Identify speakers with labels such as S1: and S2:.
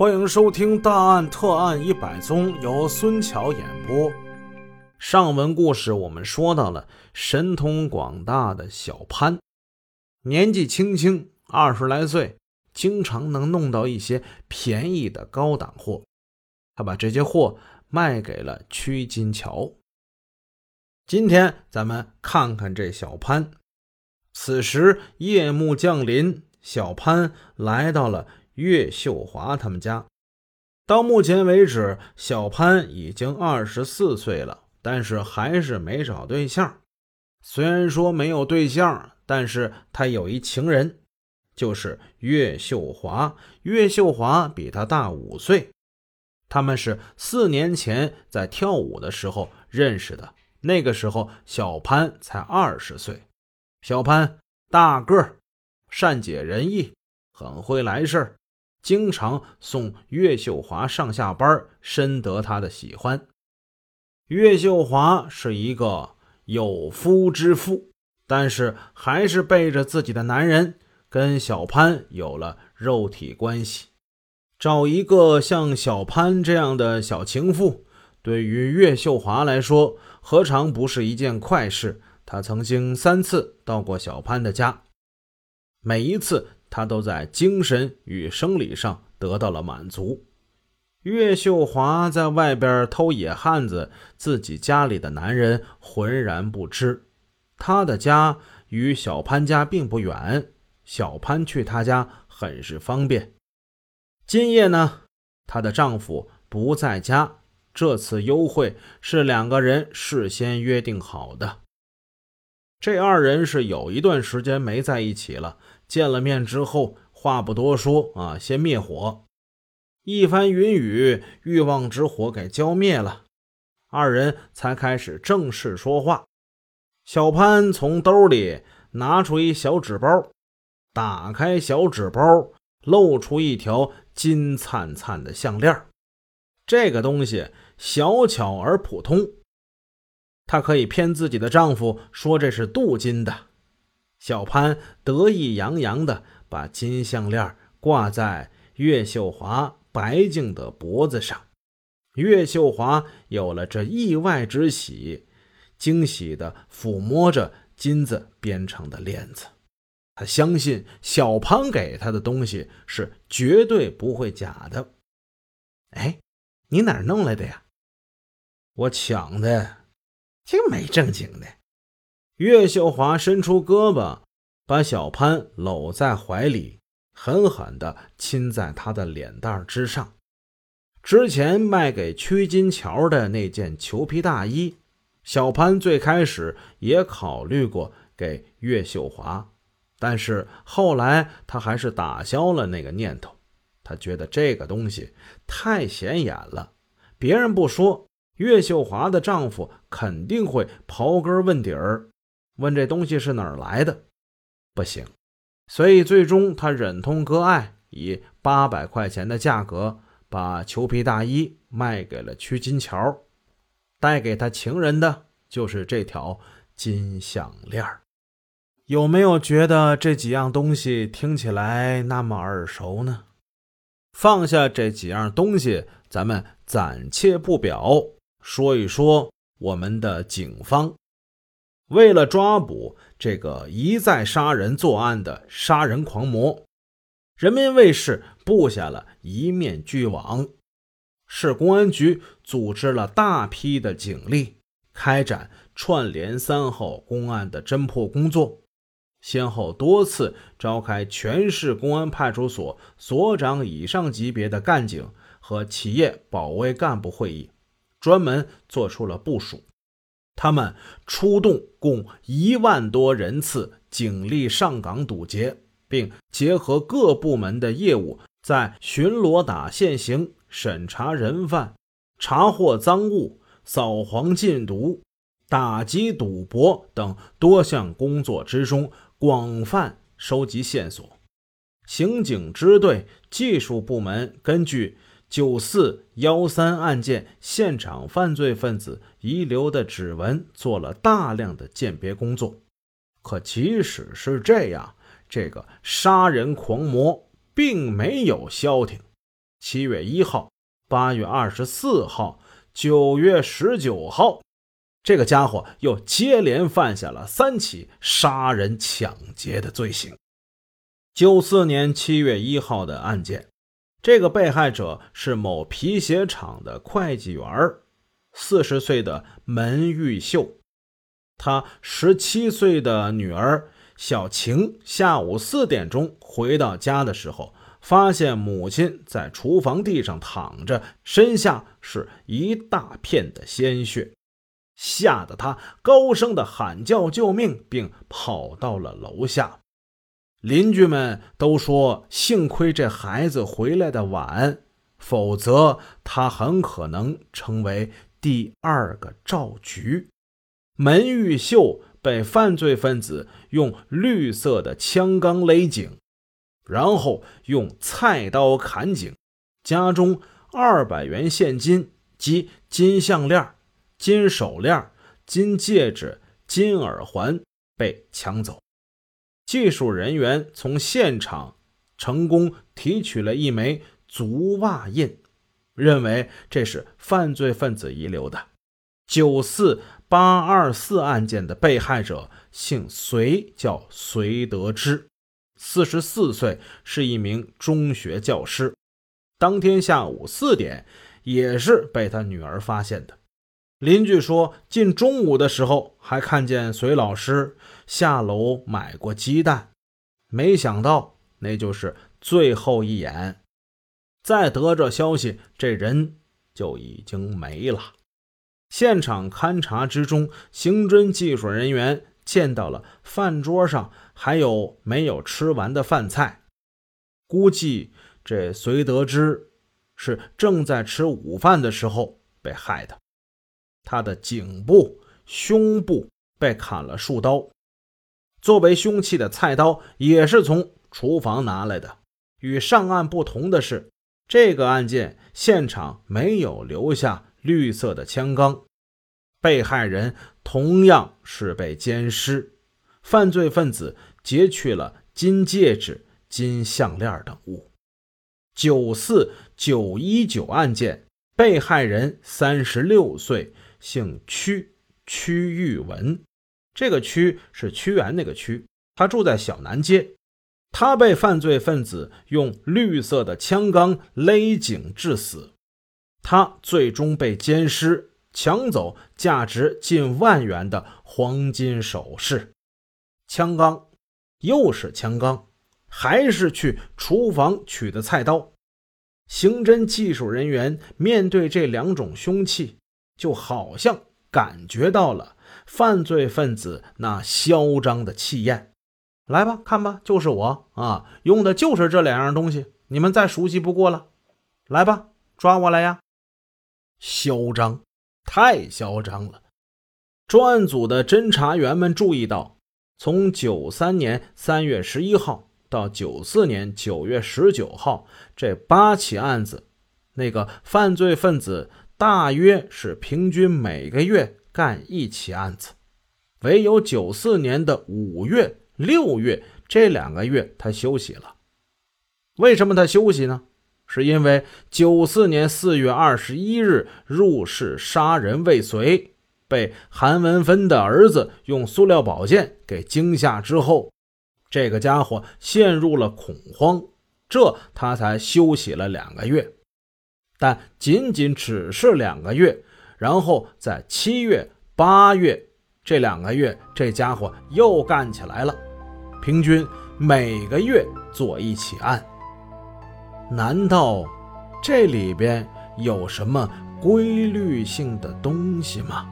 S1: 欢迎收听《大案特案一百宗》，由孙桥演播。上文故事我们说到了神通广大的小潘，年纪轻轻二十来岁，经常能弄到一些便宜的高档货。他把这些货卖给了屈金桥。今天咱们看看这小潘。此时夜幕降临，小潘来到了。岳秀华他们家，到目前为止，小潘已经二十四岁了，但是还是没找对象。虽然说没有对象，但是他有一情人，就是岳秀华。岳秀华比他大五岁，他们是四年前在跳舞的时候认识的。那个时候，小潘才二十岁。小潘大个，善解人意，很会来事儿。经常送岳秀华上下班，深得她的喜欢。岳秀华是一个有夫之妇，但是还是背着自己的男人跟小潘有了肉体关系。找一个像小潘这样的小情妇，对于岳秀华来说，何尝不是一件快事？她曾经三次到过小潘的家，每一次。他都在精神与生理上得到了满足。岳秀华在外边偷野汉子，自己家里的男人浑然不知。他的家与小潘家并不远，小潘去他家很是方便。今夜呢，她的丈夫不在家，这次幽会是两个人事先约定好的。这二人是有一段时间没在一起了。见了面之后，话不多说啊，先灭火，一番云雨，欲望之火给浇灭了，二人才开始正式说话。小潘从兜里拿出一小纸包，打开小纸包，露出一条金灿灿的项链。这个东西小巧而普通，她可以骗自己的丈夫说这是镀金的。小潘得意洋洋地把金项链挂在岳秀华白净的脖子上，岳秀华有了这意外之喜，惊喜地抚摸着金子编成的链子。他相信小潘给他的东西是绝对不会假的。哎，你哪儿弄来的呀？我抢的，这没正经的。岳秀华伸出胳膊，把小潘搂在怀里，狠狠地亲在他的脸蛋之上。之前卖给屈金桥的那件裘皮大衣，小潘最开始也考虑过给岳秀华，但是后来他还是打消了那个念头。他觉得这个东西太显眼了，别人不说，岳秀华的丈夫肯定会刨根问底儿。问这东西是哪儿来的？不行，所以最终他忍痛割爱，以八百块钱的价格把裘皮大衣卖给了屈金桥，带给他情人的就是这条金项链。有没有觉得这几样东西听起来那么耳熟呢？放下这几样东西，咱们暂且不表，说一说我们的警方。为了抓捕这个一再杀人作案的杀人狂魔，人民卫视布下了一面巨网。市公安局组织了大批的警力，开展串联三号公案的侦破工作，先后多次召开全市公安派出所所长以上级别的干警和企业保卫干部会议，专门做出了部署。他们出动共一万多人次警力上岗堵截，并结合各部门的业务，在巡逻打现行、审查人犯、查获赃物、扫黄禁毒、打击赌博等多项工作之中，广泛收集线索。刑警支队、技术部门根据。九四幺三案件现场犯罪分子遗留的指纹做了大量的鉴别工作，可即使是这样，这个杀人狂魔并没有消停。七月一号、八月二十四号、九月十九号，这个家伙又接连犯下了三起杀人抢劫的罪行。九四年七月一号的案件，这个被害者是某皮鞋厂的会计员四十岁的门玉秀。他十七岁的女儿小晴下午四点钟回到家的时候。发现母亲在厨房地上躺着，身下是一大片的鲜血，吓得他高声的喊叫救命，并跑到了楼下。邻居们都说，幸亏这孩子回来的晚，否则他很可能成为第二个赵局。门玉秀被犯罪分子用绿色的枪杆勒颈。然后用菜刀砍颈，家中二百元现金及金项链、金手链、金戒指、金耳环被抢走。技术人员从现场成功提取了一枚足袜印，认为这是犯罪分子遗留的。九四八二四案件的被害者姓隋，叫隋德之。四十四岁，是一名中学教师。当天下午四点，也是被他女儿发现的。邻居说，近中午的时候还看见隋老师下楼买过鸡蛋，没想到那就是最后一眼。再得着消息，这人就已经没了。现场勘查之中，刑侦技术人员。见到了饭桌上还有没有吃完的饭菜，估计这隋德之是正在吃午饭的时候被害的。他的颈部、胸部被砍了数刀，作为凶器的菜刀也是从厨房拿来的。与上案不同的是，这个案件现场没有留下绿色的枪钢。被害人同样是被奸尸，犯罪分子劫去了金戒指、金项链等物。九四九一九案件，被害人三十六岁，姓屈，屈玉文。这个屈是屈原那个屈，他住在小南街。他被犯罪分子用绿色的枪杆勒颈致死，他最终被奸尸。抢走价值近万元的黄金首饰，枪钢，又是枪钢，还是去厨房取的菜刀。刑侦技术人员面对这两种凶器，就好像感觉到了犯罪分子那嚣张的气焰。来吧，看吧，就是我啊，用的就是这两样东西，你们再熟悉不过了。来吧，抓我来呀！嚣张。太嚣张了！专案组的侦查员们注意到，从九三年三月十一号到九四年九月十九号这八起案子，那个犯罪分子大约是平均每个月干一起案子，唯有九四年的五月、六月这两个月他休息了。为什么他休息呢？是因为九四年四月二十一日入室杀人未遂，被韩文芬的儿子用塑料宝剑给惊吓之后，这个家伙陷入了恐慌，这他才休息了两个月，但仅仅只是两个月，然后在七月、八月这两个月，这家伙又干起来了，平均每个月做一起案。难道这里边有什么规律性的东西吗？